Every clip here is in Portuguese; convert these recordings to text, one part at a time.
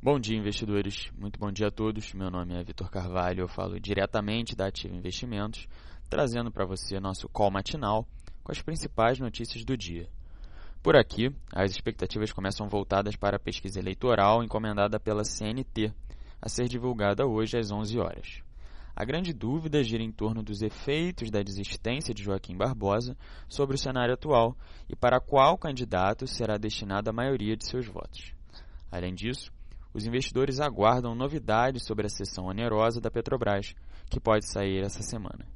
Bom dia, investidores. Muito bom dia a todos. Meu nome é Vitor Carvalho, eu falo diretamente da Ativa Investimentos, trazendo para você nosso call matinal com as principais notícias do dia. Por aqui, as expectativas começam voltadas para a pesquisa eleitoral encomendada pela CNT, a ser divulgada hoje às 11 horas. A grande dúvida gira em torno dos efeitos da desistência de Joaquim Barbosa sobre o cenário atual e para qual candidato será destinada a maioria de seus votos. Além disso, os investidores aguardam novidades sobre a sessão onerosa da Petrobras, que pode sair essa semana.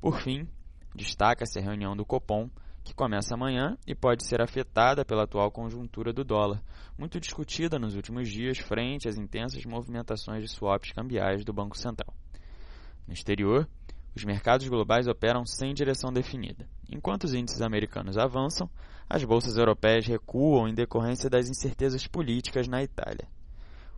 Por fim, destaca-se a reunião do Copom, que começa amanhã e pode ser afetada pela atual conjuntura do dólar, muito discutida nos últimos dias frente às intensas movimentações de swaps cambiais do Banco Central. No exterior, os mercados globais operam sem direção definida. Enquanto os índices americanos avançam, as bolsas europeias recuam em decorrência das incertezas políticas na Itália.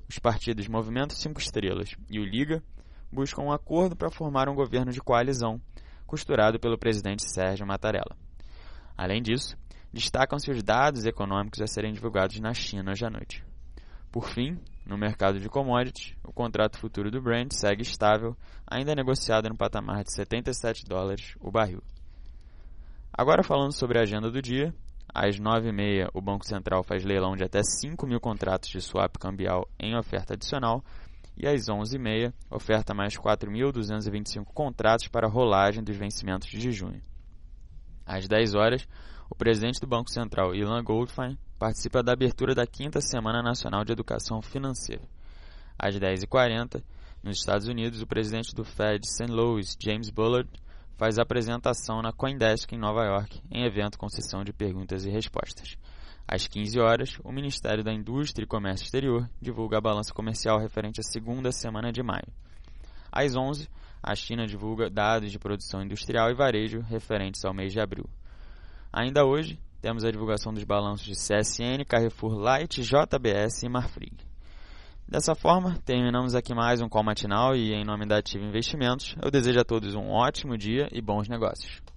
Os partidos Movimento Cinco Estrelas e o Liga buscam um acordo para formar um governo de coalizão, costurado pelo presidente Sérgio Mattarella. Além disso, destacam-se os dados econômicos a serem divulgados na China hoje à noite. Por fim, no mercado de commodities, o contrato futuro do Brent segue estável, ainda negociado no patamar de 77 dólares o barril. Agora falando sobre a agenda do dia, às 9h30, o Banco Central faz leilão de até 5 mil contratos de swap cambial em oferta adicional. E às 11h30, oferta mais 4.225 contratos para rolagem dos vencimentos de junho. Às 10 horas, o presidente do Banco Central, Ilan Goldfein, participa da abertura da quinta Semana Nacional de Educação Financeira. Às 10h40, nos Estados Unidos, o presidente do Fed, St. Louis, James Bullard, faz apresentação na Coindesk em Nova York, em evento com sessão de perguntas e respostas. Às 15 horas, o Ministério da Indústria e Comércio Exterior divulga a balança comercial referente à segunda semana de maio. Às 11, a China divulga dados de produção industrial e varejo referentes ao mês de abril. Ainda hoje, temos a divulgação dos balanços de CSN, Carrefour Light, JBS e Marfrig. Dessa forma, terminamos aqui mais um call matinal e, em nome da Ativa Investimentos, eu desejo a todos um ótimo dia e bons negócios.